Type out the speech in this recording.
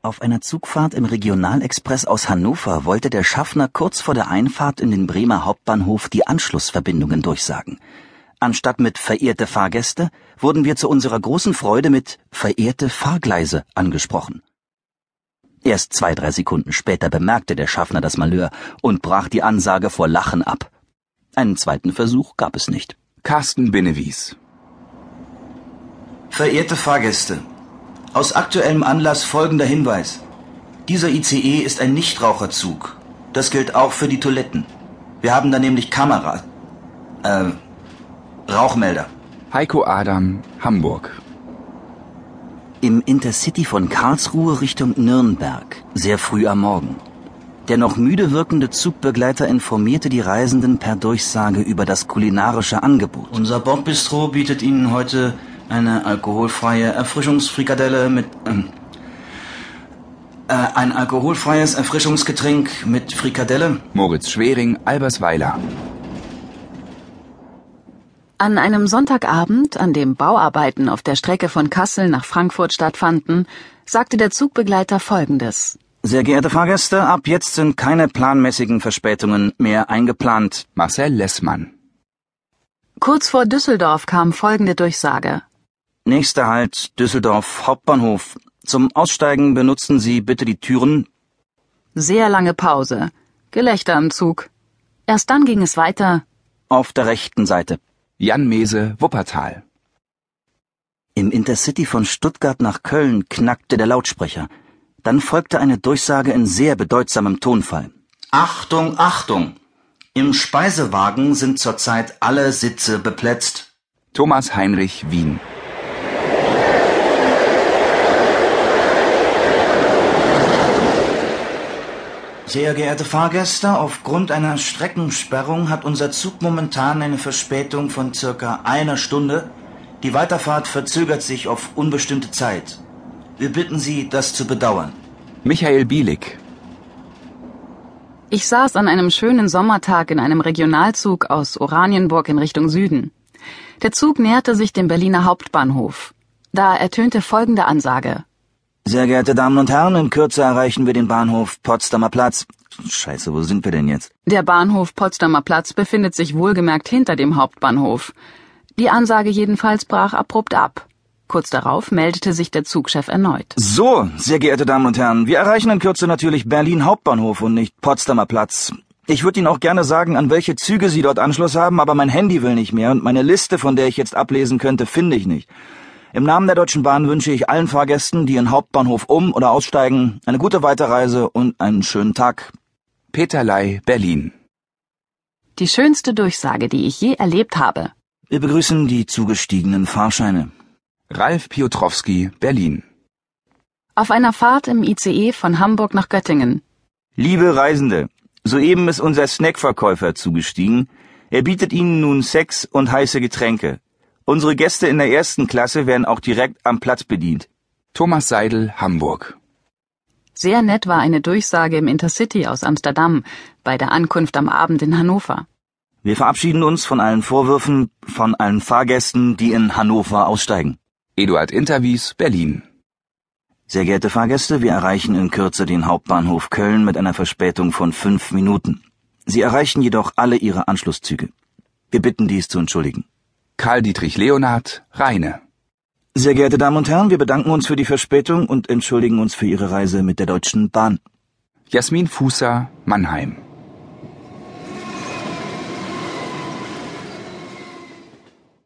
Auf einer Zugfahrt im Regionalexpress aus Hannover wollte der Schaffner kurz vor der Einfahrt in den Bremer Hauptbahnhof die Anschlussverbindungen durchsagen. Anstatt mit verehrte Fahrgäste wurden wir zu unserer großen Freude mit verehrte Fahrgleise angesprochen. Erst zwei, drei Sekunden später bemerkte der Schaffner das Malheur und brach die Ansage vor Lachen ab. Einen zweiten Versuch gab es nicht. Carsten Binnewies. Verehrte Fahrgäste, aus aktuellem Anlass folgender Hinweis. Dieser ICE ist ein Nichtraucherzug. Das gilt auch für die Toiletten. Wir haben da nämlich Kamera. Äh, Rauchmelder. Heiko Adam, Hamburg. Im Intercity von Karlsruhe Richtung Nürnberg, sehr früh am Morgen. Der noch müde wirkende Zugbegleiter informierte die Reisenden per Durchsage über das kulinarische Angebot. Unser Bordbistro bietet Ihnen heute eine alkoholfreie Erfrischungsfrikadelle mit ähm, äh, ein alkoholfreies Erfrischungsgetränk mit Frikadelle. Moritz Schwering, Albersweiler. An einem Sonntagabend, an dem Bauarbeiten auf der Strecke von Kassel nach Frankfurt stattfanden, sagte der Zugbegleiter Folgendes. Sehr geehrte Fahrgäste, ab jetzt sind keine planmäßigen Verspätungen mehr eingeplant. Marcel Lessmann. Kurz vor Düsseldorf kam folgende Durchsage. Nächster Halt Düsseldorf Hauptbahnhof. Zum Aussteigen benutzen Sie bitte die Türen. Sehr lange Pause. Gelächter im Zug. Erst dann ging es weiter. Auf der rechten Seite. Jan Mese, Wuppertal. Im Intercity von Stuttgart nach Köln knackte der Lautsprecher. Dann folgte eine Durchsage in sehr bedeutsamem Tonfall. Achtung, Achtung! Im Speisewagen sind zurzeit alle Sitze beplätzt. Thomas Heinrich, Wien. Sehr geehrte Fahrgäste, aufgrund einer Streckensperrung hat unser Zug momentan eine Verspätung von circa einer Stunde. Die Weiterfahrt verzögert sich auf unbestimmte Zeit. Wir bitten Sie, das zu bedauern. Michael Bielik. Ich saß an einem schönen Sommertag in einem Regionalzug aus Oranienburg in Richtung Süden. Der Zug näherte sich dem Berliner Hauptbahnhof. Da ertönte folgende Ansage. Sehr geehrte Damen und Herren, in Kürze erreichen wir den Bahnhof Potsdamer Platz. Scheiße, wo sind wir denn jetzt? Der Bahnhof Potsdamer Platz befindet sich wohlgemerkt hinter dem Hauptbahnhof. Die Ansage jedenfalls brach abrupt ab. Kurz darauf meldete sich der Zugchef erneut. So, sehr geehrte Damen und Herren, wir erreichen in Kürze natürlich Berlin Hauptbahnhof und nicht Potsdamer Platz. Ich würde Ihnen auch gerne sagen, an welche Züge Sie dort Anschluss haben, aber mein Handy will nicht mehr und meine Liste, von der ich jetzt ablesen könnte, finde ich nicht. Im Namen der Deutschen Bahn wünsche ich allen Fahrgästen, die in Hauptbahnhof um- oder aussteigen, eine gute Weiterreise und einen schönen Tag. Peterlei, Berlin. Die schönste Durchsage, die ich je erlebt habe. Wir begrüßen die zugestiegenen Fahrscheine. Ralf Piotrowski, Berlin. Auf einer Fahrt im ICE von Hamburg nach Göttingen. Liebe Reisende, soeben ist unser Snackverkäufer zugestiegen. Er bietet Ihnen nun Sex und heiße Getränke. Unsere Gäste in der ersten Klasse werden auch direkt am Platz bedient. Thomas Seidel, Hamburg. Sehr nett war eine Durchsage im Intercity aus Amsterdam bei der Ankunft am Abend in Hannover. Wir verabschieden uns von allen Vorwürfen, von allen Fahrgästen, die in Hannover aussteigen. Eduard Interwies, Berlin. Sehr geehrte Fahrgäste, wir erreichen in Kürze den Hauptbahnhof Köln mit einer Verspätung von fünf Minuten. Sie erreichen jedoch alle Ihre Anschlusszüge. Wir bitten dies zu entschuldigen. Karl Dietrich Leonhard, Rheine. Sehr geehrte Damen und Herren, wir bedanken uns für die Verspätung und entschuldigen uns für Ihre Reise mit der Deutschen Bahn. Jasmin Fußer, Mannheim.